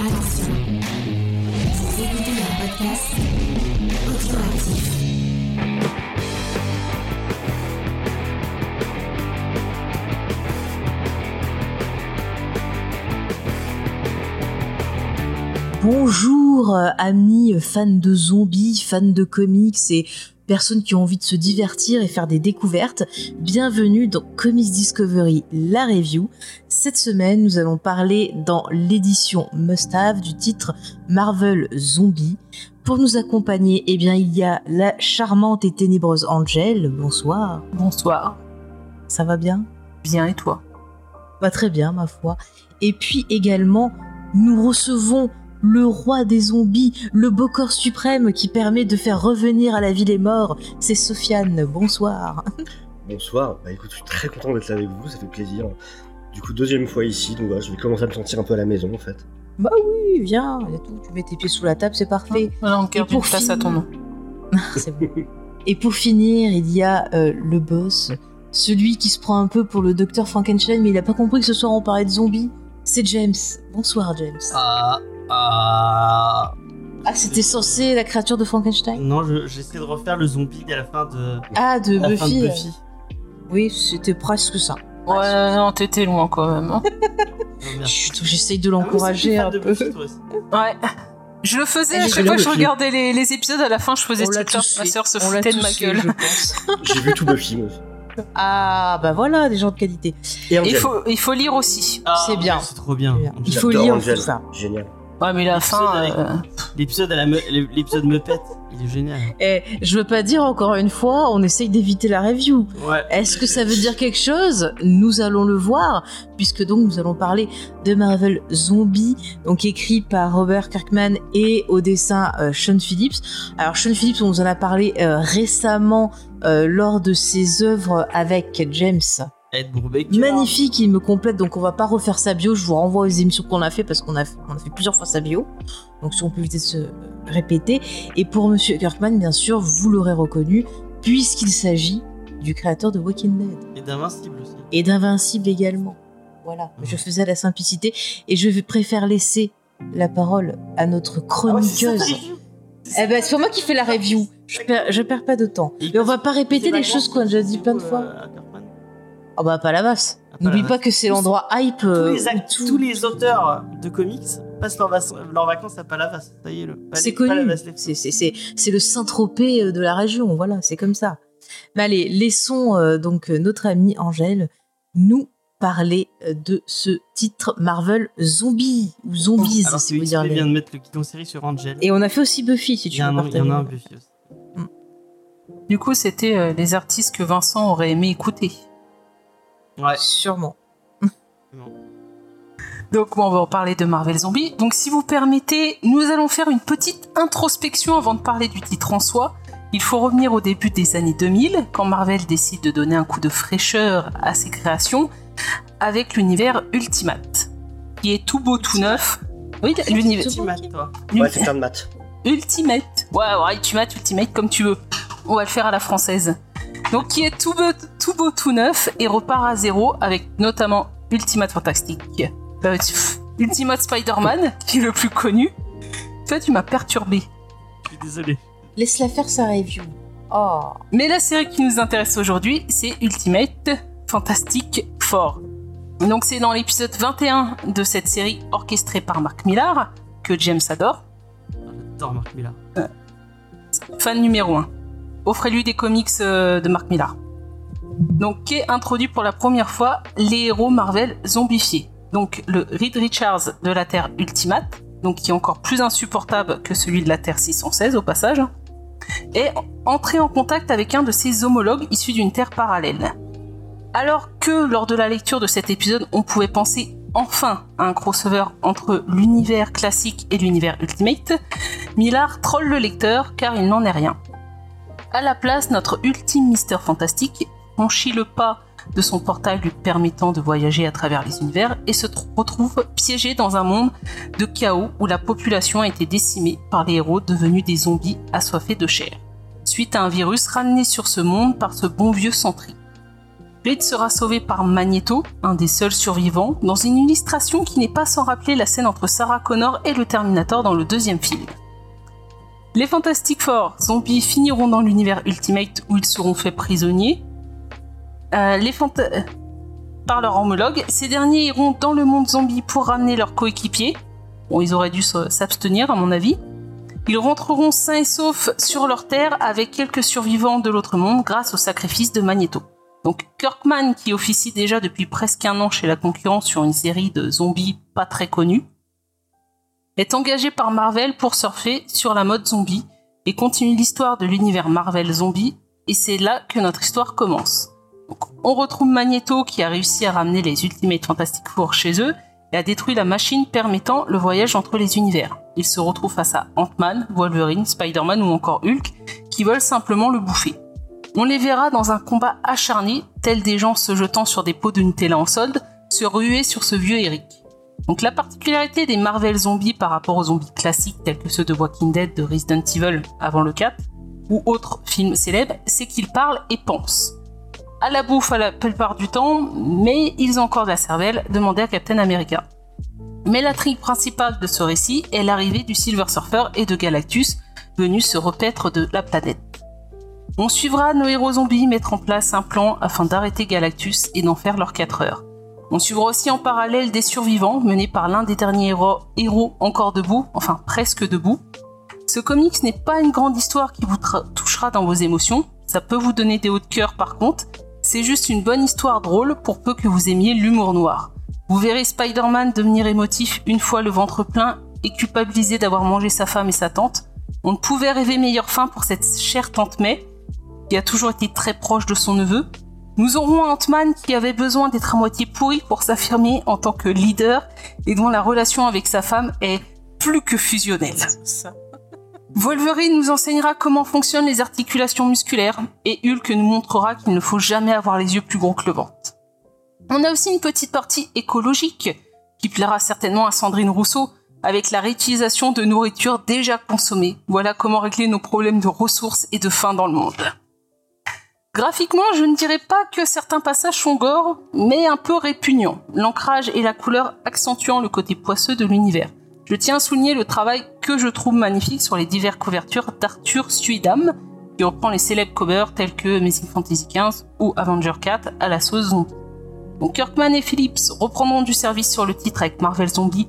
Attention, vous écoutez un podcast audioactif. Bonjour euh, amis fans de zombies, fans de comics et personnes qui ont envie de se divertir et faire des découvertes. Bienvenue dans Comics Discovery, la review. Cette semaine, nous allons parler dans l'édition Must Have du titre Marvel Zombie. Pour nous accompagner, eh bien, il y a la charmante et ténébreuse Angel. Bonsoir. Bonsoir. Ça va bien? Bien et toi? Bah très bien, ma foi. Et puis également, nous recevons le roi des zombies, le beau corps suprême qui permet de faire revenir à la vie les morts. C'est Sofiane. Bonsoir. Bonsoir, bah écoute, je suis très content d'être là avec vous, ça fait plaisir. Du coup, deuxième fois ici, donc voilà, je vais commencer à me sentir un peu à la maison en fait. Bah oui, viens, et tout. Tu mets tes pieds sous la table, c'est parfait. On garde une place à ton nom. C'est bon. Et pour finir, il y a euh, le boss, celui qui se prend un peu pour le docteur Frankenstein, mais il a pas compris que ce soir on parlait de zombies. C'est James. Bonsoir, James. Ah, ah. Ah, c'était censé la créature de Frankenstein Non, je- j'essaie de refaire le zombie à la fin de, Ah, de à la fin Buffy. de Buffy. Oui, c'était presque ça. Ouais, non, t'étais loin quand même. hein. Oh, merde. Chut, J'essaye de Ah oui, l'encourager c'est un fan de peu. Buffy, toi aussi. Ouais. Je le faisais Elle à est chaque fois que je regardais les, les épisodes, à la fin je faisais On l'a Twitter, tous ma fait. soeur se On l'a foutait de tous ma fait, gueule. je pense. J'ai vu tout Buffy, moi Ah, bah voilà, des gens de qualité. Et Il faut, il faut lire aussi. Ah, C'est bien. C'est trop bien. Bien. Il faut lire tout ça. Génial. Ouais, mais la fin. euh, L'épisode me- l'épisode me pète, il est génial. Eh, je veux pas dire encore une fois, on essaye d'éviter la review. Ouais. Est-ce que ça veut dire quelque chose? Nous allons le voir, puisque donc nous allons parler de Marvel Zombie, donc écrit par Robert Kirkman et au dessin euh, Sean Phillips. Alors Sean Phillips, on nous en a parlé euh, récemment euh, lors de ses œuvres avec James. Ed Brubaker. Magnifique, il me complète, donc on va pas refaire sa bio, je vous renvoie aux émissions qu'on a fait parce qu'on a, on a fait plusieurs fois sa bio. Donc si on peut éviter de se répéter. Et pour Monsieur Kirkman, bien sûr, vous l'aurez reconnu, puisqu'il s'agit du créateur de Walking Dead Et d'Invincible aussi. et d'Invincible également. Voilà, je faisais la simplicité et je préfère laisser la parole à notre chroniqueuse. eh ben, c'est moi qui fais la review. Je perds, je perds pas de temps. Et on va pas répéter les choses qu'on a déjà dit plein de fois. Oh bah pas la. Ah, pas N'oublie pas que c'est l'endroit hype. tous, euh, les où act- tout- tous les auteurs de comics passent leurs, vac- leurs vacances à Palavas. Ça y est, le. C'est connu. C'est c'est- c'est- c'est le Saint-Tropez euh, de la région. Voilà, c'est comme ça. Mais allez, laissons euh, donc euh, notre amie Angèle nous parler euh, de ce titre Marvel Zombie ou Zombies, Alors si vous dire vient de mettre le guidon série sur Angel. Et on a fait aussi Buffy, si tu veux il y en a un Buffy aussi. Du coup, c'était euh, les artistes que Vincent aurait aimé écouter. Ouais. Sûrement. Donc, bon, on va en parler de Marvel Zombie. Donc, si vous permettez, nous allons faire une petite introspection avant de parler du titre en soi. Il faut revenir au début des années 2000, quand Marvel décide de donner un coup de fraîcheur à ses créations avec l'univers Ultimate, qui est tout beau, tout neuf. Oui, l'univers Ultimate, toi. Ouais, c'est plein de maths. Ultimate. Ouais, ouais, Ultimate, Ultimate, comme tu veux. On va le faire à la française. Donc, qui est tout beau, tout beau, tout neuf et repart à zéro avec notamment Ultimate Fantastic. Euh, Ultimate Spider-Man, qui est le plus connu. Toi, tu m'as perturbé. Je suis désolé. Laisse-la faire sa review. Oh. Mais la série qui nous intéresse aujourd'hui, c'est Ultimate Fantastic Four. Donc, c'est dans l'épisode 21 de cette série orchestrée par Mark Millar, que James adore. J'adore Marc Millar. fan numéro 1. Offrez-lui des comics euh, de Mark Millar. Donc, qui introduit pour la première fois les héros Marvel zombifiés. Donc, le Reed Richards de la Terre Ultimate, donc qui est encore plus insupportable que celui de la Terre 616 au passage, est entré en contact avec un de ses homologues issus d'une Terre parallèle. Alors que lors de la lecture de cet épisode, on pouvait penser enfin à un crossover entre l'univers classique et l'univers Ultimate, Millard troll le lecteur car il n'en est rien. À la place, notre ultime Mister Fantastique franchit le pas de son portail lui permettant de voyager à travers les univers et se tr- retrouve piégé dans un monde de chaos où la population a été décimée par les héros devenus des zombies assoiffés de chair, suite à un virus ramené sur ce monde par ce bon vieux Sentry. Blade sera sauvé par Magneto, un des seuls survivants, dans une illustration qui n'est pas sans rappeler la scène entre Sarah Connor et le Terminator dans le deuxième film. Les Fantastic Four zombies finiront dans l'univers Ultimate où ils seront faits prisonniers. Euh, les fanta- par leur homologue, ces derniers iront dans le monde zombie pour ramener leurs coéquipiers. Bon, ils auraient dû s'abstenir à mon avis. Ils rentreront sains et saufs sur leur terre avec quelques survivants de l'autre monde grâce au sacrifice de Magneto. Donc Kirkman, qui officie déjà depuis presque un an chez la concurrence sur une série de zombies pas très connue, est engagé par Marvel pour surfer sur la mode zombie et continue l'histoire de l'univers Marvel zombie, et c'est là que notre histoire commence. On retrouve Magneto qui a réussi à ramener les Ultimate Fantastic Four chez eux et a détruit la machine permettant le voyage entre les univers. Il se retrouve face à Ant-Man, Wolverine, Spider-Man ou encore Hulk qui veulent simplement le bouffer. On les verra dans un combat acharné, tels des gens se jetant sur des pots de Nutella en solde, se ruer sur ce vieux Eric. Donc la particularité des Marvel zombies par rapport aux zombies classiques tels que ceux de Walking Dead, de Resident Evil avant le 4, ou autres films célèbres, c'est qu'ils parlent et pensent. À la bouffe à la plupart du temps, mais ils ont encore de la cervelle, demandez à Captain America. Mais l'intrigue principale de ce récit est l'arrivée du Silver Surfer et de Galactus, venus se repaître de la planète. On suivra nos héros zombies mettre en place un plan afin d'arrêter Galactus et d'en faire leurs 4 heures. On suivra aussi en parallèle des survivants menés par l'un des derniers héros, encore debout, enfin presque debout. Ce comics n'est pas une grande histoire qui vous touchera dans vos émotions, ça peut vous donner des hauts de cœur par contre, c'est juste une bonne histoire drôle pour peu que vous aimiez l'humour noir. Vous verrez Spider-Man devenir émotif une fois le ventre plein et culpabilisé d'avoir mangé sa femme et sa tante. On ne pouvait rêver meilleure fin pour cette chère tante May, qui a toujours été très proche de son neveu. Nous aurons un Ant-Man qui avait besoin d'être à moitié pourri pour s'affirmer en tant que leader et dont la relation avec sa femme est plus que fusionnelle. Wolverine nous enseignera comment fonctionnent les articulations musculaires et Hulk nous montrera qu'il ne faut jamais avoir les yeux plus gros que le ventre. On a aussi une petite partie écologique qui plaira certainement à Sandrine Rousseau avec la réutilisation de nourriture déjà consommée. Voilà comment régler nos problèmes de ressources et de faim dans le monde. Graphiquement, je ne dirais pas que certains passages sont gore, mais un peu répugnants. L'ancrage et la couleur accentuant le côté poisseux de l'univers. Je tiens à souligner le travail que je trouve magnifique sur les diverses couvertures d'Arthur Suidam, qui reprend les célèbres covers tels que Amazing Fantasy XV ou Avenger 4 à la sauce zombie. Kirkman et Phillips reprendront du service sur le titre avec Marvel Zombie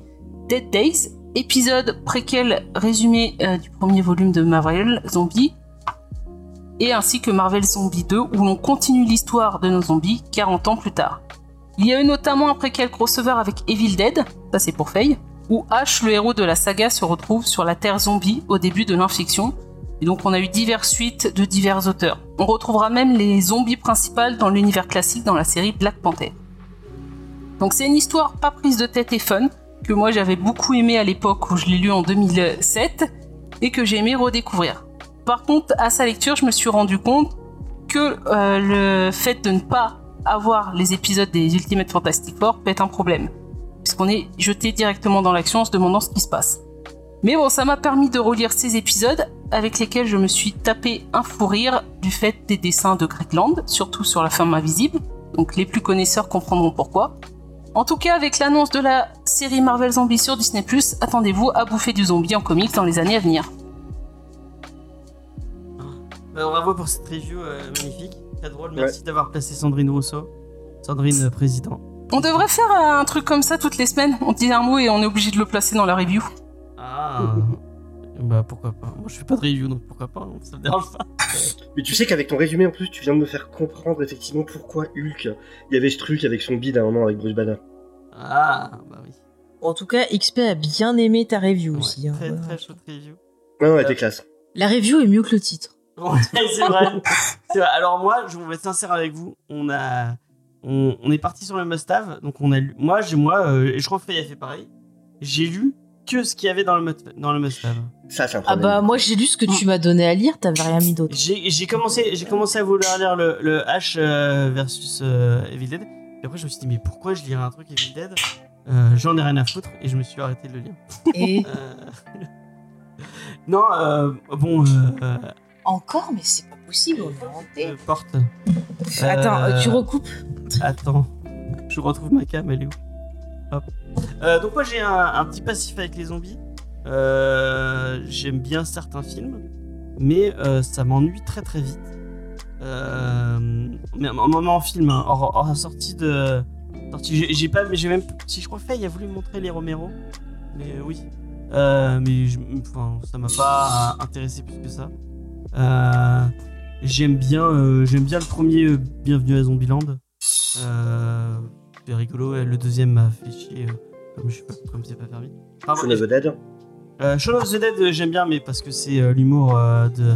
Dead Days, épisode préquel résumé euh, du premier volume de Marvel Zombie, et ainsi que Marvel Zombie 2 où l'on continue l'histoire de nos zombies 40 ans plus tard. Il y a eu notamment un préquel crossover avec Evil Dead, ça c'est pour Faye, où Ash, le héros de la saga, se retrouve sur la Terre zombie au début de l'infection. Et donc on a eu diverses suites de divers auteurs. On retrouvera même les zombies principales dans l'univers classique dans la série Black Panther. Donc c'est une histoire pas prise de tête et fun, que moi j'avais beaucoup aimé à l'époque où je l'ai lu en 2007, et que j'ai aimé redécouvrir. Par contre, à sa lecture, je me suis rendu compte que euh, le fait de ne pas avoir les épisodes des Ultimate Fantastic Four peut être un problème puisqu'on est jeté directement dans l'action en se demandant ce qui se passe. Mais bon, ça m'a permis de relire ces épisodes avec lesquels je me suis tapé un fou rire du fait des dessins de Greg Land, surtout sur la femme invisible, donc les plus connaisseurs comprendront pourquoi. En tout cas, avec l'annonce de la série Marvel Zombie sur Disney+, attendez-vous à bouffer du zombie en comics dans les années à venir. Bah, bravo pour cette review euh, magnifique. Très drôle. Merci d'avoir placé Sandrine Rousseau. Sandrine euh, président. On devrait faire un truc comme ça toutes les semaines, on dit un mot et on est obligé de le placer dans la review. Ah. bah pourquoi pas. Moi je fais pas de review donc pourquoi pas. hein, Ça me dérange pas. Mais tu sais qu'avec ton résumé en plus, tu viens de me faire comprendre effectivement pourquoi Hulk, il y avait ce truc avec son bide à un moment avec Bruce Banner. Ah bah oui. En tout cas, XP a bien aimé ta review Ouais, aussi. hein. très Voilà. très chaude review. Non, ouais, t'es classe. La review est mieux que le titre. Ouais, c'est vrai. Alors moi, je vais être sincère avec vous. On a, on, on est parti sur le must-have. Donc on a lu. Moi, j'ai moi, euh, et je crois que Faye a fait pareil. J'ai lu que ce qu'il y avait dans le must- dans le must-have. Ça, c'est un Ah problème. bah moi j'ai lu ce que tu m'as donné à lire, t'avais rien mis d'autre. J'ai j'ai commencé, j'ai commencé à vouloir lire le, le H euh, versus euh, Evil Dead. Et après, je me suis dit, mais pourquoi je lirais un truc Evil Dead Euh, J'en ai rien à foutre et je me suis arrêté de le lire. Et Euh, non, euh, bon, euh, euh, encore, mais c'est pas possible, on euh, porte. Attends, Euh, tu recoupes Attends, je retrouve ma cam, elle est où Hop. Euh, donc moi j'ai un, un petit passif avec les zombies. Euh, J'aime bien certains films, mais euh, ça m'ennuie très très vite. Euh, mais en moment en film, hein, hors, hors sortie de, sortie, j'ai- pas, mais j'ai même, si je crois Faye a voulu montrer les Romero, mais euh, oui, Euh, mais je- enfin ça m'a pas intéressé plus que ça. Euh, j'aime bien, euh, j'aime bien le premier euh, Bienvenue à Zombieland. C'est rigolo. et Le deuxième m'a fait chier, comme je sais pas, comme c'est pas permis. Enfin, Shaun of the Dead. Shaun of the Dead, j'aime bien, mais parce que c'est l'humour de,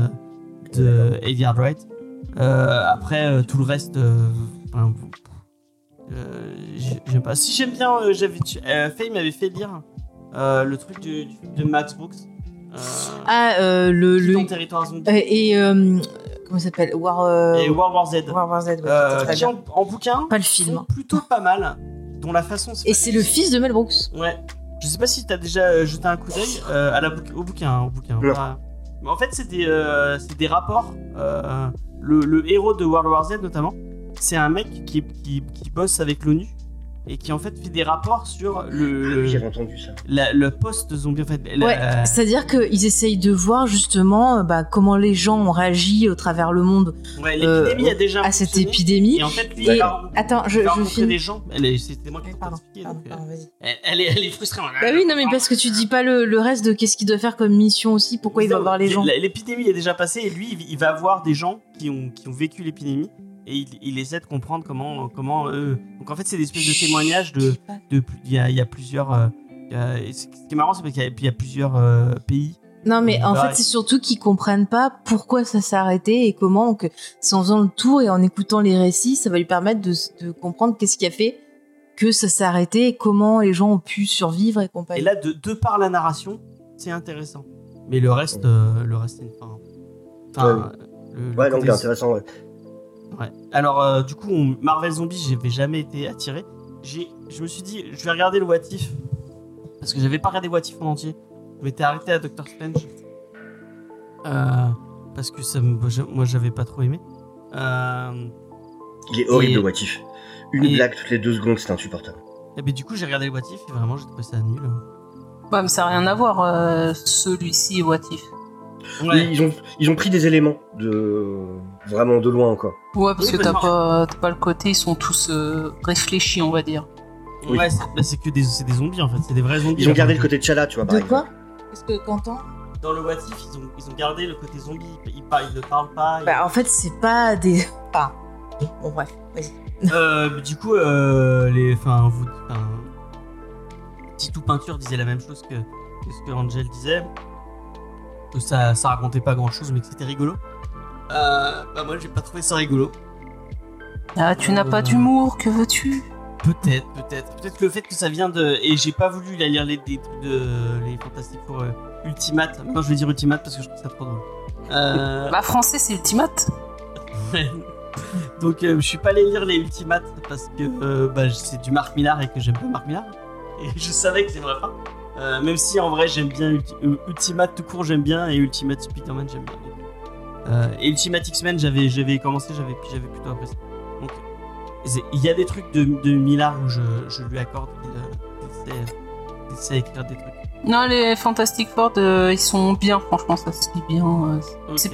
de Edgar Wright. Après, tout le reste, euh, euh, j'aime pas. Si j'aime bien, euh, j'avais, euh, Faye m'avait fait lire le truc du- du- de Max Brooks. Euh, Ah, euh, le. Le... dans territoire zombie. euh, et. euh, comment ça s'appelle? War. euh, et World War Z. War War Z, ouais, Euh, très qui bien. en, en bouquin Pas le film. plutôt pas mal, dont la façon. Et c'est le fils de Mel Brooks. Ouais. Je sais pas si t'as déjà jeté un coup d'œil euh, à la bouc- au bouquin. hein, au bouquin Mais en fait, c'est des, euh, c'est des rapports. euh, le, le héros de World War Z, notamment, c'est un mec qui, qui, qui bosse avec l'ONU et qui en fait fait des rapports sur Ah oui, J'avais le, entendu ça. la- le post-zombie. En fait, la- Ouais, c'est-à-dire qu'ils essayent de voir justement euh, bah, comment les gens ont réagi au travers le monde ouais, euh, l'épidémie a déjà à cette épidémie. Et en fait, lui, Et- il va, Attends, je, finis. des gens. Elle est- C'était moi qui Pardon, expliqué. pardon, donc, euh, pardon, elle, elle est, elle est frustrée. Bah oui, non, mais parce que tu dis pas le, le reste de qu'est-ce qu'il doit faire comme mission aussi, pourquoi il va voir les gens. L'épidémie est déjà passée et lui, il- il va voir des gens qui ont, qui ont vécu l'épidémie et il, il essaie de comprendre comment, comment eux. Donc en fait, c'est des espèces de témoignages de. Il y, a, il y a plusieurs. euh, y a- ce qui est marrant, c'est qu'il y, a- il y a plusieurs euh, pays. Non, mais en Bah, fait, c'est surtout qu'ils comprennent pas pourquoi ça s'est arrêté et comment que c'est en faisant le tour et en écoutant les récits, ça va lui permettre de, de comprendre qu'est-ce qui a fait que ça s'est arrêté et comment les gens ont pu survivre et compagnie. Et là, de, de par la narration, c'est intéressant. Mais le reste, euh, le reste, c'est une fin. Enfin, le- le Ouais, donc c'est intéressant. Ouais. Ouais. Alors, euh, du coup, on- Marvel Zombie, j'avais jamais été attiré. J'ai, je me suis dit, je vais regarder le What If. Parce que j'avais pas regardé What If en entier. Je m'étais arrêté à Doctor Strange. Euh, parce que ça me, moi, j'avais pas trop aimé. Euh, Il est horrible Et- le What If. Une et- blague toutes les deux secondes, c'est insupportable. et ben, du coup, j'ai regardé le What If et vraiment, j'ai trouvé ça nul. Ouais, mais ça n'a rien à voir, euh, celui-ci et What If. Oui, ils, ont, ils ont pris des éléments de vraiment de loin encore. Ouais, parce Oui, que t'as pas, t'as pas le côté, ils sont tous euh, réfléchis, on va dire. Oui. Ouais, c'est, bah, c'est que des, c'est des zombies en fait, c'est des vrais zombies. Ils ont gardé le côté T'Challa, tu vois, par De quoi? Qu'est-ce que Quentin? Dans le What If, ils ont, ils ont gardé le côté zombie. Ils, ne parlent pas. ils- Bah, en fait, c'est pas des. Enfin. Bon, bref, vas-y. Euh, du coup, euh, les, enfin, vous, enfin, Titou Peinture disait la même chose que, que ce que Angel disait, ça, ça racontait pas grand chose, mais que c'était rigolo. Euh, bah moi, j'ai pas trouvé ça rigolo. Ah, tu n'as Euh, pas d'humour, que veux-tu? Peut-être, peut-être, peut-être que le fait que ça vient de, et j'ai pas voulu la lire les trucs de les Fantastiques pour euh, Ultimate. Maintenant, je vais dire Ultimate parce que je trouve ça trop drôle. Euh, Bah, français, c'est Ultimate. Donc euh, je suis pas allé lire les Ultimates parce que euh, bah, c'est du Marc Millar et que j'aime pas Marc Millar. Et je savais que j'aimerais pas. Euh, même si en vrai j'aime bien Ulti- euh, Ultimate tout court j'aime bien et Ultimate Spider-Man j'aime bien. Euh, et Ultimate X-Men j'avais j'avais commencé j'avais j'avais plutôt apprécié. Donc il y a des trucs de, de Millar où je, je lui accorde qu'il euh, sait, écrire des trucs. Non, les Fantastic Four, ils sont bien, franchement, ça se lit bien. euh, Ok. c'est-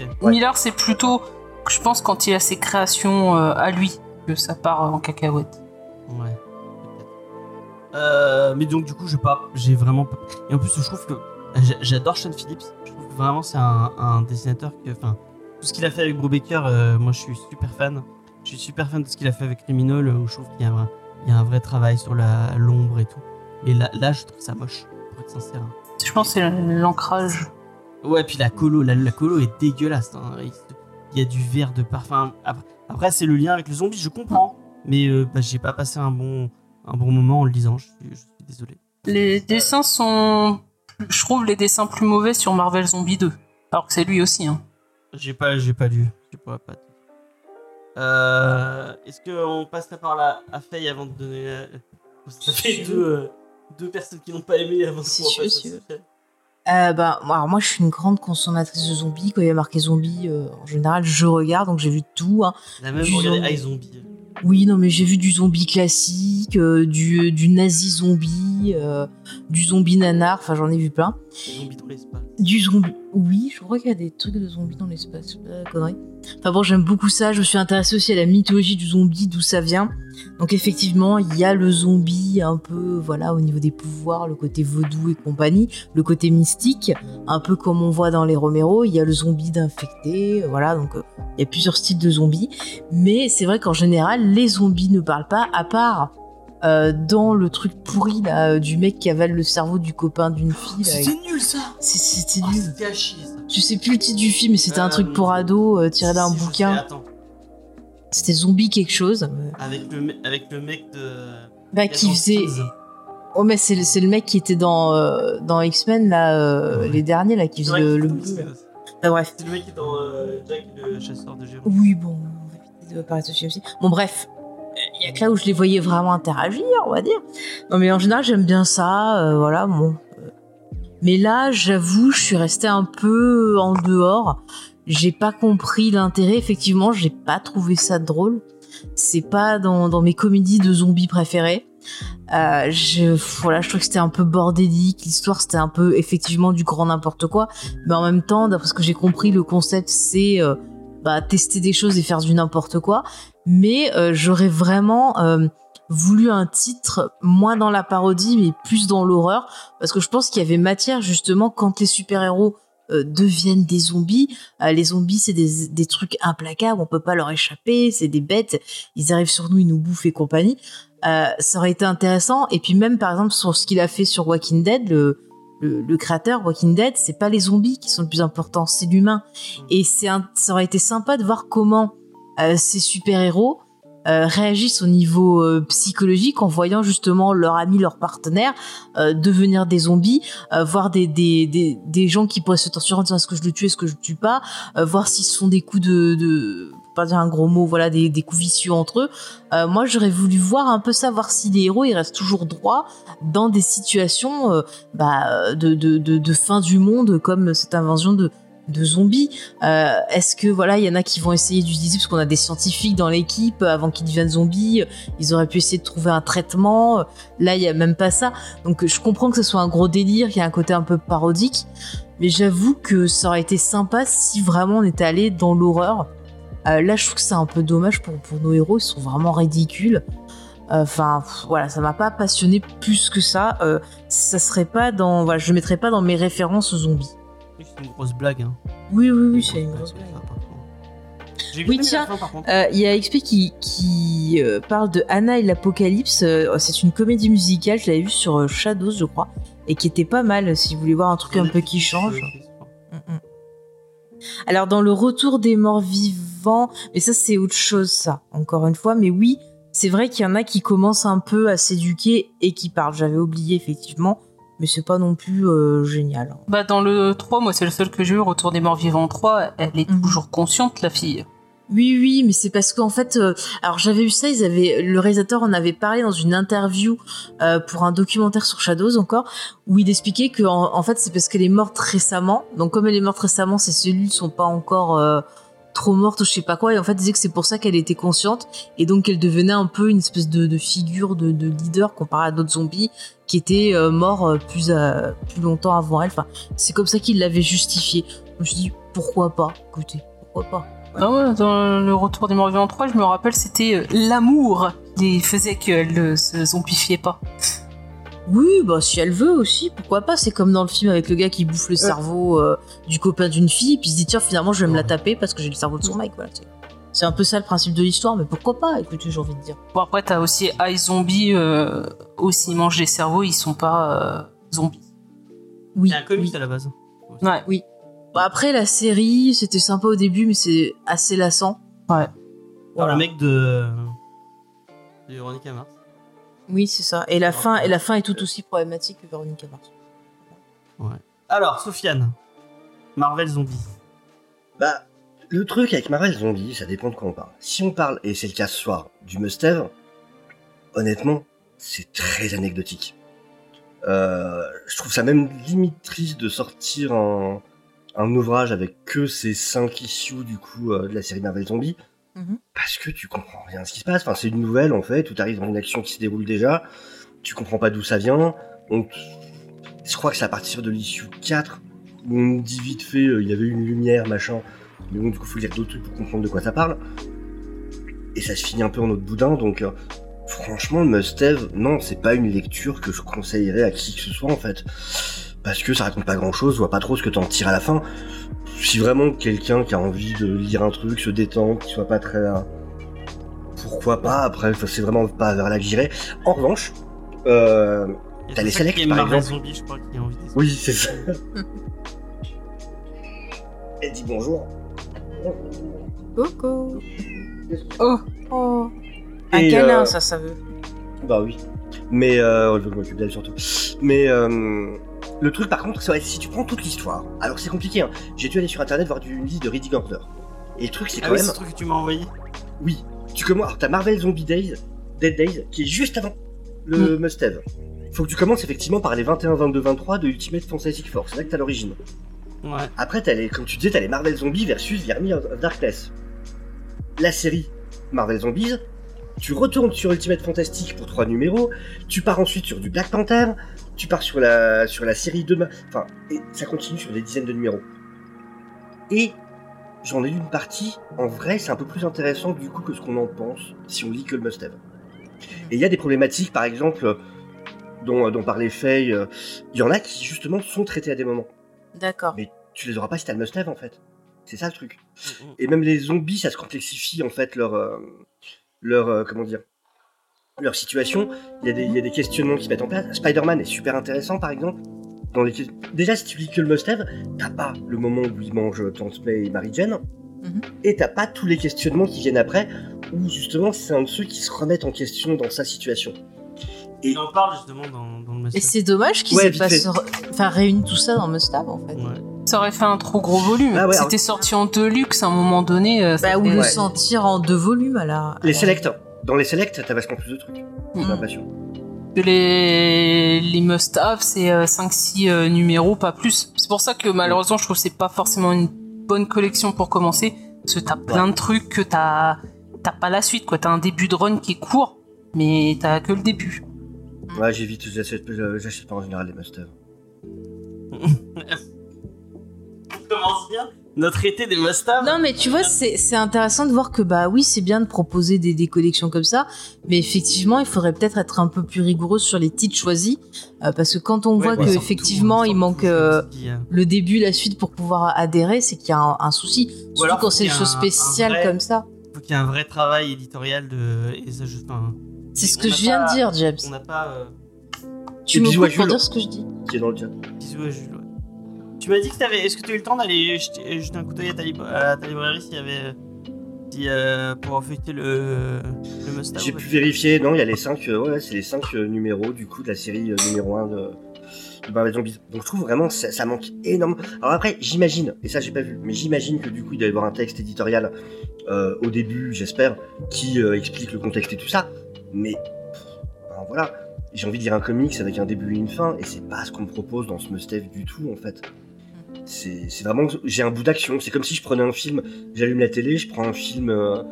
plutôt, je pense, quand il a ses créations à lui, que ça part en cacahuète. Euh, mais donc du coup, j'ai pas, j'ai vraiment. pas- Et en plus, je trouve que j'a- j'adore Sean Phillips. Je trouve que vraiment c'est un, un dessinateur que, enfin, tout ce qu'il a fait avec Brubaker, euh, moi, je suis super fan. Je suis super fan de ce qu'il a fait avec Criminal, où je trouve qu'il y a un, il y a un vrai travail sur la l'ombre et tout. Et là, là, je trouve ça moche, pour être sincère. Je pense que c'est l'ancrage. Ouais, puis la colo, la, la colo est dégueulasse. hein. Il il y a du verre de parfum. Après, après, c'est le lien avec le zombie, je comprends. Mais euh, bah, j'ai pas passé un bon, un bon moment en le lisant, je suis, je suis désolé. Les dessins sont, je trouve les dessins plus mauvais sur Marvel Zombie 2. Alors que c'est lui aussi, hein. J'ai pas, j'ai pas lu. Je pourrais pas. Euh, Est-ce qu'on passe la parole à, à Faye avant de donner. la- Ça fait deux, euh, deux personnes qui n'ont pas aimé avant Si qu'on passe. Euh, bah, moi, alors moi, je suis une grande consommatrice de zombies. Quand il y a marqué zombies, euh, en général, je regarde, donc j'ai vu tout. hein. La même zombie. iZombie. Oui, non, mais j'ai vu du zombie classique, euh, du, du nazi zombie, euh, du zombie nanar, enfin j'en ai vu plein. Du zombie. Oui, je crois qu'il y a des trucs de zombies dans l'espace, la connerie. Enfin bon, j'aime beaucoup ça. Je suis intéressée aussi à la mythologie du zombie, d'où ça vient. Donc effectivement, il y a le zombie un peu, voilà, au niveau des pouvoirs, le côté vaudou et compagnie, le côté mystique, un peu comme on voit dans les Romero. Il y a le zombie d'infecté, euh, voilà. Donc euh, il y a plusieurs styles de zombies. Mais c'est vrai qu'en général, les zombies ne parlent pas, à part. Euh, dans le truc pourri là, euh, du mec qui avale le cerveau du copain d'une fille. là, avec- C'était nul ça C'était Ah, nul. C'était à chier ça. Je sais plus le titre du film, mais c'était un Euh, truc pour ado euh, tiré d'un bouquin. C'était zombie quelque chose. euh, avec le, me- avec le mec de. Bah, qui faisait. Oh, mais c'est le, mec qui était dans, euh, dans X-Men, là, euh, Ouais. les derniers, là, qui faisait le, le. Bah, bref. C'est le mec qui est dans euh, Jack le chasseur de géants. Oui, bon, on va de parler de ce film aussi. Bon, bref. Il y a que là où je les voyais vraiment interagir, on va dire. Non, mais en général, j'aime bien ça, euh, voilà, bon. Mais là, j'avoue, je suis restée un peu en dehors. J'ai pas compris l'intérêt, effectivement, j'ai pas trouvé ça drôle. C'est pas dans, dans mes comédies de zombies préférées. Euh, je, voilà, je trouve que c'était un peu bordélique. L'histoire, c'était un peu effectivement du grand n'importe quoi. Mais en même temps, d'après ce que j'ai compris, le concept, c'est euh, bah, tester des choses et faire du n'importe quoi. Mais euh, j'aurais vraiment euh, voulu un titre moins dans la parodie, mais plus dans l'horreur. Parce que je pense qu'il y avait matière, justement, quand les super-héros euh, deviennent des zombies. Euh, les zombies, c'est des, des trucs implacables, on peut pas leur échapper, c'est des bêtes, ils arrivent sur nous, ils nous bouffent et compagnie. Euh, ça aurait été intéressant. Et puis même, par exemple, sur ce qu'il a fait sur Walking Dead, le, le, le créateur Walking Dead, c'est pas les zombies qui sont le plus important, c'est l'humain. Et c'est ça aurait été sympa de voir comment ces super-héros euh, réagissent au niveau euh, psychologique en voyant justement leur ami, leur partenaire euh, devenir des zombies, euh, voir des, des, des, des gens qui pourraient se torturer en disant est-ce que je le tue, est-ce que je le tue pas, euh, voir s'ils se font des coups de, pas dire un gros mot, voilà, des, des coups vicieux entre eux. Euh, moi, j'aurais voulu voir un peu ça, voir si les héros ils restent toujours droits dans des situations euh, bah, de, de, de, de fin du monde comme cette invasion de, de zombies. Euh, Est-ce que voilà, il y en a qui vont essayer d'utiliser parce qu'on a des scientifiques dans l'équipe euh, avant qu'ils deviennent zombies, ils auraient pu essayer de trouver un traitement. Là, il y a même pas ça. Donc, je comprends que ce soit un gros délire, qu'il y a un côté un peu parodique, mais j'avoue que ça aurait été sympa si vraiment on était allé dans l'horreur. Euh, là, je trouve que c'est un peu dommage pour, pour nos héros, ils sont vraiment ridicules. Enfin, voilà, ça m'a pas passionné plus que ça. Euh, ça serait pas dans, voilà, je mettrais pas dans mes références zombies. Oui, C'est une grosse blague. Hein. Oui, oui, oui, c'est une grosse blague. Oui, tiens. Euh, Il y a XP qui, qui euh, parle de Anna et l'Apocalypse. Euh, c'est une comédie musicale, je l'avais vue sur euh, Shadows, je crois, et qui était pas mal si vous voulez voir un truc un peu qui change. Mm, mm. Alors dans le retour des morts vivants, mais ça c'est autre chose ça, encore une fois, mais oui, c'est vrai qu'il y en a qui commencent un peu à s'éduquer et qui parlent, j'avais oublié effectivement, mais c'est pas non plus euh, génial. Bah, dans le 3, moi, c'est le seul que j'ai eu, Retour des morts vivants 3, elle est Mhm. toujours consciente, la fille. Oui, oui, mais c'est parce qu'en fait, euh, alors j'avais eu ça, ils avaient, le réalisateur en avait parlé dans une interview euh, pour un documentaire sur Shadows encore, où il expliquait que en, en fait c'est parce qu'elle est morte récemment. Donc comme elle est morte récemment, ses cellules sont pas encore trop mortes ou je sais pas quoi. Et en fait, disait que c'est pour ça qu'elle était consciente et donc qu'elle devenait un peu une espèce de, de figure de, de leader comparé à d'autres zombies qui étaient euh, morts euh, plus euh, plus longtemps avant elle. Enfin, c'est comme ça qu'il l'avait justifié. Je me suis dit pourquoi pas? Écoutez, pourquoi pas? Ah ouais, dans le Retour des morts vivants 3, je me rappelle, c'était l'amour qui faisait qu'elle ne se zombifiait pas. Oui, bah si elle veut aussi, pourquoi pas. C'est comme dans le film avec le gars qui bouffe le cerveau euh, du copain d'une fille, puis il se dit tiens finalement je vais me la taper parce que j'ai le cerveau de son mec. Voilà, c'est- un peu ça le principe de l'histoire, mais pourquoi pas Écoutez, j'ai envie de dire. Bon, après, t'as aussi iZombie, euh, aussi, ils mangent des cerveaux, ils sont pas euh, zombies. Oui. C'est un comics oui. à la base. Ouais. Bah, après la série, c'était sympa au début, mais c'est assez lassant. Ouais. Le mec de. de Veronica Mars. Oui, c'est ça. Et la fin, et la fin est tout aussi problématique que Veronica Mars. Alors, Sofiane. Marvel Zombie. Bah, le truc avec Marvel Zombie, ça dépend de quoi on parle. Si on parle, et c'est le cas ce soir, du must-have, honnêtement, c'est très anecdotique. Euh, je trouve ça même limite triste de sortir un, un ouvrage avec que ces 5 issues du coup euh, de la série Marvel Zombie. Mhm. Parce que tu comprends rien à ce qui se passe. C'est une nouvelle en fait, où tu arrives dans une action qui se déroule déjà. Tu comprends pas d'où ça vient. Donc, je crois que c'est à partir de l'issue 4 où on dit vite fait, euh, il y avait une lumière, machin. Mais bon, du coup, faut lire d'autres trucs pour comprendre de quoi ça parle. Et ça se finit un peu en autre boudin, donc euh, franchement, le Must-Have, non, c'est pas une lecture que je conseillerais à qui que ce soit en fait. Parce que ça raconte pas grand chose, je vois pas trop ce que t'en tires à la fin. Si vraiment quelqu'un qui a envie de lire un truc, se détendre, qui soit pas très. Pourquoi pas, après, c'est vraiment pas vers là que j'irais. En revanche, euh, T'as les selects, par exemple. Zombie, je crois, qui a envie de oui, c'est ça. Elle dit bonjour. Coucou. Oh, Oh. Un Et, câlin, euh, ça, ça veut. Bah oui. Mais euh, je m'occupe d'elle surtout. Mais euh, le truc par contre, c'est vrai, si tu prends toute l'histoire, alors c'est compliqué. Hein. J'ai dû aller sur internet voir du, une liste de reading order. Et le truc c'est Ah quand oui, même, c'est le truc que tu m'as envoyé. oui, tu commences. Alors t'as Marvel Zombie Days, Dead Days, qui est juste avant le must-have. Faut que tu commences effectivement par les 21, 22, 23 de Ultimate Fantastic Force. C'est là que t'as l'origine. Ouais. Après, t'as les, comme tu disais, t'as les Marvel Zombies versus The Army of of Darkness. La série Marvel Zombies, tu retournes sur Ultimate Fantastic pour trois numéros, tu pars ensuite sur du Black Panther, tu pars sur la, sur la série de... Ma- Enfin, et ça continue sur des dizaines de numéros. Et j'en ai lu une partie, en vrai, c'est un peu plus intéressant du coup que ce qu'on en pense si on lit que le must-have. Et il y a des problématiques, par exemple, dont, dont parlait Faye, euh, il y en a qui justement sont traitées à des moments D'accord. mais tu les auras pas si t'as le must-have en fait. C'est ça le truc. Mm, mm. Et même les zombies, ça se complexifie en fait leur euh, leur euh, comment dire leur situation. Il y, a des, il y a des questionnements qui se mettent en place. Spider-Man est super intéressant par exemple. Dans les... Déjà, si tu lis que le must-have, t'as pas le moment où il mange Tante May et Mary Jane, Mhm. et t'as pas tous les questionnements qui viennent après, où justement c'est un de ceux qui se remettent en question dans sa situation. Il en parle justement dans, dans le Et message. c'est dommage qu'ils Ouais, pas fait. se re- enfin, réuni tout ça dans Must-Have, en fait. Ouais. ça aurait fait un trop gros volume. Ah ouais, C'était sorti en deluxe à un moment donné. euh, ça Bah, ou fait- le Ouais. sentir en deux volumes, à la... Les selects, dans les selects, t'as vachement plus de trucs. J'ai Mhm. l'impression. que les, les must-have, c'est 5-6 numéros, pas plus. C'est pour ça que malheureusement, je trouve que c'est pas forcément une bonne collection pour commencer. Parce que t'as plein de trucs que t'as t'as pas la suite, quoi. T'as un début de run qui est court, mais t'as que le début. Ouais, j'évite, j'achète j'achète pas en général les must-have. On commence bien notre été des must-have. Non, mais tu vois, c'est c'est intéressant de voir que, bah oui, c'est bien de proposer des, des collections comme ça, mais effectivement, il faudrait peut-être être un peu plus rigoureux sur les titres choisis, euh, parce que quand on Ouais, voit bah, que surtout, effectivement, il manque je euh, euh, le début, la suite pour pouvoir adhérer, c'est qu'il y a un, un souci. Surtout alors, quand c'est des choses spéciales vrai- comme ça. faut qu'il y ait un vrai travail éditorial de. Et ça, juste un. C'est ce que je viens pas- de dire, James. On n'a pas. euh, Tu me pour dire ce que je dis. Qui est dans le chat. Bisous à Jules. Tu m'as dit que t'avais. Est-ce que tu as eu le temps d'aller jeter, jeter un coup d'œil à, ta lib- à ta librairie s'il y avait. Si, euh, pour affecter le, le J'ai pu vérifier, non, il y a les 5, ouais, c'est les 5 numéros du coup de la série euh, numéro 1 de, Zombies. Donc je trouve vraiment ça, ça manque énormément. Alors après, j'imagine, et ça j'ai pas vu, mais j'imagine que du coup il doit y avoir un texte éditorial euh, au début, j'espère, qui euh, explique le contexte et tout ça. Mais ben, voilà, j'ai envie de lire un comics avec un début et une fin, et c'est pas ce qu'on me propose dans ce must-have du tout en fait. C'est vraiment, j'ai un bout d'action. C'est comme si je prenais un film, j'allume la télé, je prends un film euh,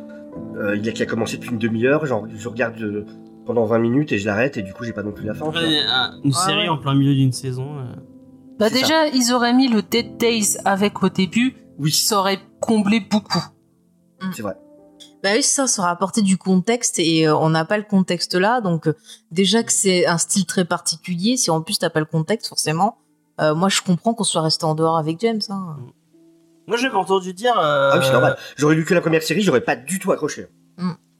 euh, il y a qui a commencé depuis une demi-heure, genre je regarde euh, pendant 20 minutes et je l'arrête et du coup j'ai pas non plus la fin. Ouais, un- Une série ouais. en plein milieu d'une saison. euh. Bah déjà, ils auraient mis le Dead Days avec au début, Oui, ça aurait comblé beaucoup. c'est vrai. Bah oui, ça, ça aura apporté du contexte et euh, on n'a pas le contexte là. Donc, euh, déjà que c'est un style très particulier, si en plus t'as pas le contexte, forcément, euh, moi je comprends qu'on soit resté en dehors avec James. Hein. Moi j'avais entendu dire. euh, Ah oui, c'est normal. J'aurais lu que la première série, j'aurais pas du tout accroché.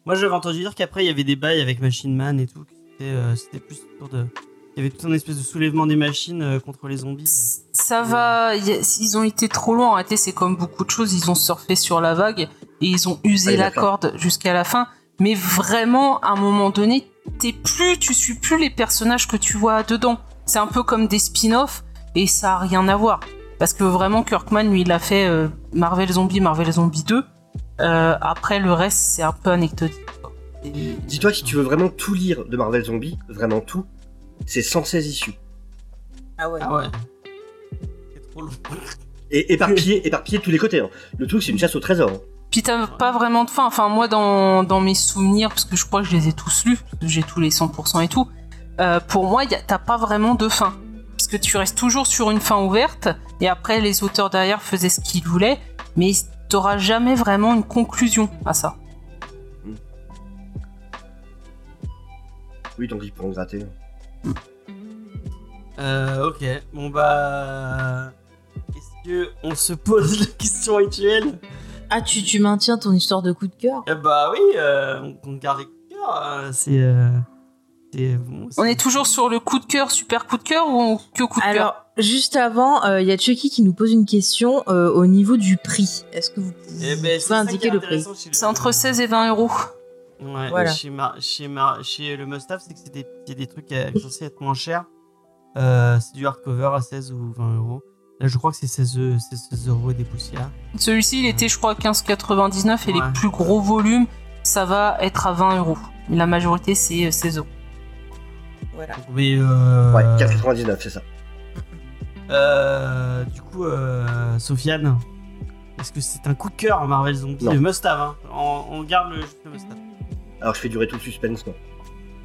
Moi j'avais entendu dire qu'après il y avait des bails avec Machine Man et tout. que C'était euh, c'était plus autour de. Il y avait tout un espèce de soulèvement des machines euh, contre les zombies. Ça va, ils ont été trop loin. En réalité, c'est comme beaucoup de choses, ils ont surfé sur la vague et ils ont usé Ah, la corde jusqu'à la fin. Mais vraiment, à un moment donné, t'es plus, tu suis plus les personnages que tu vois dedans. C'est un peu comme des spin-offs et ça a rien à voir. Parce que vraiment, Kirkman, lui, il a fait euh, Marvel Zombie, Marvel Zombie 2. Euh, après, le reste, c'est un peu anecdotique. Et- Dis-toi que si tu veux vraiment tout lire de Marvel Zombie, vraiment tout, c'est 116 issues. Ah ouais. Ah ouais. C'est trop long. Et éparpillé, éparpillé de tous les côtés. hein. Le truc, c'est une chasse au trésor. hein. Puis t'as pas vraiment de fin. Enfin, moi, dans, dans mes souvenirs, parce que je crois que je les ai tous lus, parce que j'ai tous les 100% et tout, euh, pour moi, t'as pas vraiment de fin. Parce que tu restes toujours sur une fin ouverte, et après, les auteurs derrière faisaient ce qu'ils voulaient, mais t'auras jamais vraiment une conclusion à ça. Oui, donc ils pourront gratter. Euh, ok. Bon bah. Est-ce que on se pose la question rituelle Ah, tu, tu maintiens ton histoire de coup de cœur? Eh Bah oui, euh, on, on garde les coups de cœur. euh, c'est. euh, bon, On est toujours sur le coup de cœur, super coup de cœur, ou que coup de cœur? Alors, juste avant, il y a Chucky qui nous pose une question euh, au niveau du prix. Est-ce que vous Eh pouvez ben, ça qui indiquer le prix? C'est entre 16 et 20 euros. Ouais, Voilà. chez, Mar- chez, Mar- chez le Mustaf, c'est que c'est des, des trucs euh, censés être moins chers. Euh, c'est du hardcover à 16 ou 20 euros. Là, je crois que c'est 16, eu- c'est 16 euros et des poussières. Celui-ci, il était, je crois, 15,99 et Ouais. les plus gros volumes, ça va être à 20 euros. La majorité, c'est euh, 16 euros. Voilà. Mais euh, Ouais, 4,99, c'est ça. euh, du coup, euh, Sofiane, est-ce que c'est un coup de cœur Marvel Zombie. Le Mustaf, hein. on, on garde le, le Mustaf. Alors je fais durer tout le suspense, non.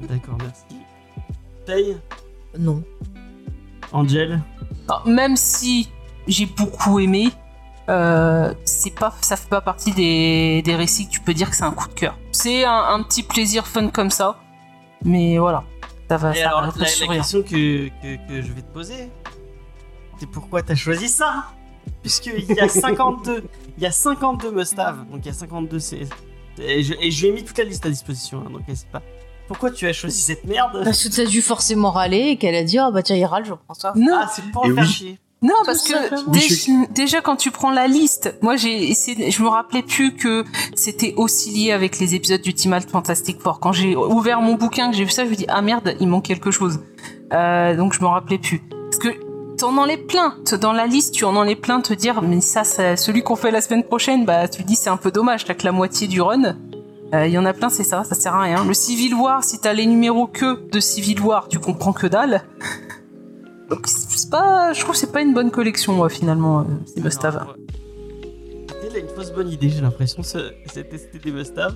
D'accord, merci. Faye Non. Angel? Même si j'ai beaucoup aimé, euh, c'est pas, ça fait pas partie des, des récits que tu peux dire que c'est un coup de cœur. C'est un, un petit plaisir fun comme ça, mais voilà. Ça va, Et ça alors, va la, question que, que, que je vais te poser, c'est pourquoi t'as choisi ça Puisqu'il y a 52, il y a 52 Mustav, donc il y a 52 c'est- et je, et je lui ai mis toute la liste à disposition, hein, donc n'hésite pas. Pourquoi tu as choisi cette merde? Parce que t'as dû forcément râler et qu'elle a dit Ah bah tiens, il râle, je prends ça. Non, Ah, c'est pour Et faire oui. chier. Non, parce que déjà, déjà, quand tu prends la liste, moi j'ai essayé, je me rappelais plus que c'était aussi lié avec les épisodes du Ultimate Fantastic Four. Quand j'ai ouvert mon bouquin, que j'ai vu ça, je me dis ah merde, il manque quelque chose. Euh, donc je me rappelais plus. Parce que t'en enlèves plein. Dans la liste, tu en enlèves plein. Te dire mais ça, ça celui qu'on fait la semaine prochaine, bah tu te dis c'est un peu dommage. T'as que la moitié du run. Euh, Il y en a plein, c'est ça, ça sert à rien. Le Civil War, si t'as les numéros que de Civil War, tu comprends que dalle. Donc c'est pas, je trouve que c'est pas une bonne collection moi finalement euh, ces Mustave. Alors, ouais. C'était là une fausse bonne idée, j'ai l'impression, ce- c'est tester des Mustav.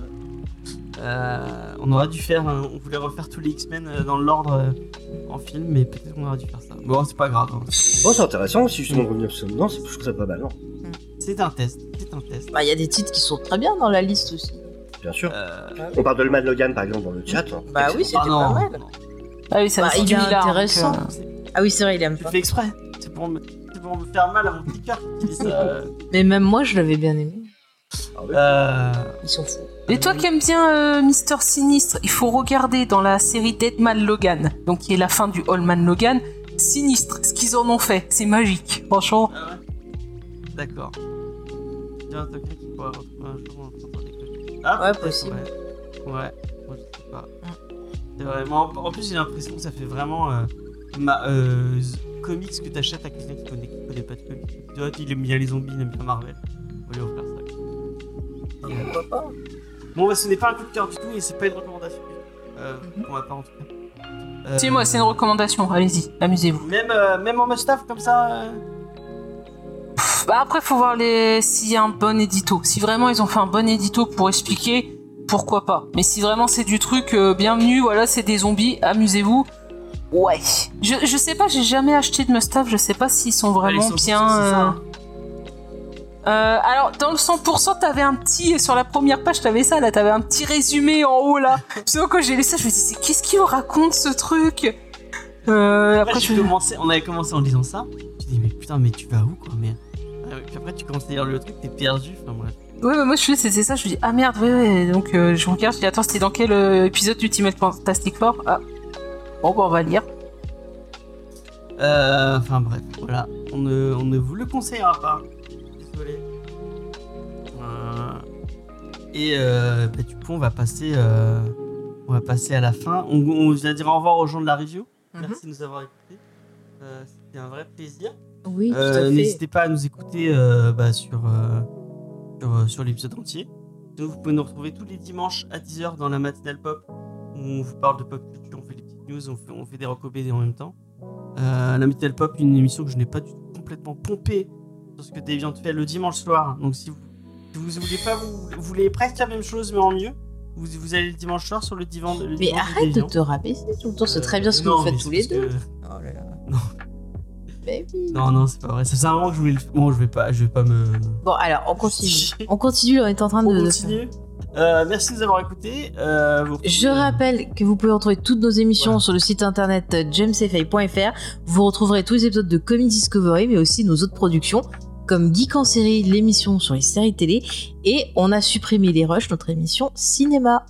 Euh, on aurait dû faire, on voulait refaire tous les X-Men euh, dans l'ordre euh, en film, mais peut-être qu'on aurait dû faire ça. Bon, c'est pas grave. hein. Bon, c'est intéressant aussi, justement, de revenir sur c'est- je trouve ça pas mal, non. C'est un test, c'est un test. Bah, il y a des titres qui sont très bien dans la liste aussi. Bien sûr. Euh, On parle de Le Mad Logan, par exemple, dans le chat. hein. Bah oui, c'était ah pas mal. Ah oui, ça Bah, il est intéressant. Ah oui, c'est vrai, il aime Tu pas. fais exprès. C'est pour, me... c'est pour me faire mal à mon petit cœur. tu euh. Mais même moi, je l'avais bien aimé. Ah. Euh, Ils sont fous. Et toi qui aimes bien euh, Mister Sinistre, il faut regarder dans la série Deadman Logan, donc qui est la fin du Allman Logan, Sinistre, ce qu'ils en ont fait, c'est magique. Franchement, Ah ouais D'accord. Il y a un token qui pourrait retrouver un jour en train de déconner. Ah, Ouais, possible. Ouais. Ouais, moi je sais pas. C'est vraiment. En plus, j'ai l'impression que ça fait vraiment. Euh, ma, euh, comics que t'achètes à quelqu'un qui connaît, qui connaît pas de comics. Tu vois, il aime bien les zombies, il aime bien Marvel. On va lui offrir ça. Et, euh, Pourquoi pas Bon, bah, ce n'est pas un coup de cœur du tout et c'est pas une recommandation. Euh. Pour ma part, en tout cas. Euh, si moi c'est une recommandation, allez-y, amusez-vous. Même, euh, même en must-have comme ça. euh, Pff, Bah après faut voir les s'il y a un bon édito. Si vraiment ils ont fait un bon édito pour expliquer, pourquoi pas. Mais si vraiment c'est du truc euh, bienvenue, voilà c'est des zombies, amusez-vous. Ouais. Je, je sais pas, j'ai jamais acheté de Mustave, je sais pas s'ils sont vraiment Allez, 100%, bien. c'est ça, euh. Euh, alors, dans le 100%, t'avais un petit, sur la première page, t'avais ça, là, t'avais un petit résumé en haut, là. Que quand j'ai lu ça, je me dis, c'est- qu'est-ce qu'il raconte, ce truc? Euh, Après, je... commencé, on avait commencé en lisant ça. Tu dis, mais putain, mais tu vas où quoi mais... Euh, Puis après, tu commences à lire le truc, t'es perdu. Enfin bref. Ouais, moi, je fais, c'était ça, je me dis, ah merde, ouais, ouais. Donc, euh, je regarde, je dis, attends, c'était dans quel euh, épisode d'Ultimate Fantastic Four? Ah. Bon, bah, on va lire. Euh, enfin bref, voilà. On ne, on ne vous le conseillera pas. Désolé. Euh, et euh, bah, du coup, on va passer, euh, on va passer à la fin. On, on vient dire au revoir aux gens de la review. Mhm. Merci de nous avoir écoutés. Euh, C'était un vrai plaisir. Oui, Euh. N'hésitez pas à nous écouter euh, bah, sur, euh, sur, sur l'épisode entier. Vous pouvez nous retrouver tous les dimanches à 10h dans la matinale pop où on vous parle de pop culture, news, on fait, on fait des recos BD en même temps. Euh, la Metal Pop, une émission que je n'ai pas du tout complètement pompée sur ce que Deviant fait le dimanche soir. Donc si vous, si vous voulez pas, vous, vous voulez presque la même chose mais en mieux, vous, vous allez le dimanche soir sur le divan. Le Mais arrête de te rabaisser tout le temps, c'est Euh, très bien ce que non, vous faites tous les deux. que- Oh là là. Non. Baby. Non, non, c'est pas vrai. C'est un moment que je voulais le... Bon, je vais pas, je vais pas me... Bon, alors, on continue. On continue, on est en train de. On de continue. Euh, merci de nous avoir écoutés. Euh, vous Je rappelle que vous pouvez retrouver toutes nos émissions sur le site internet euh, jamesfay.fr. Vous retrouverez tous les épisodes de Comic Discovery, mais aussi nos autres productions, comme Geek en série, l'émission sur les séries télé, et on a supprimé les rushs, notre émission cinéma.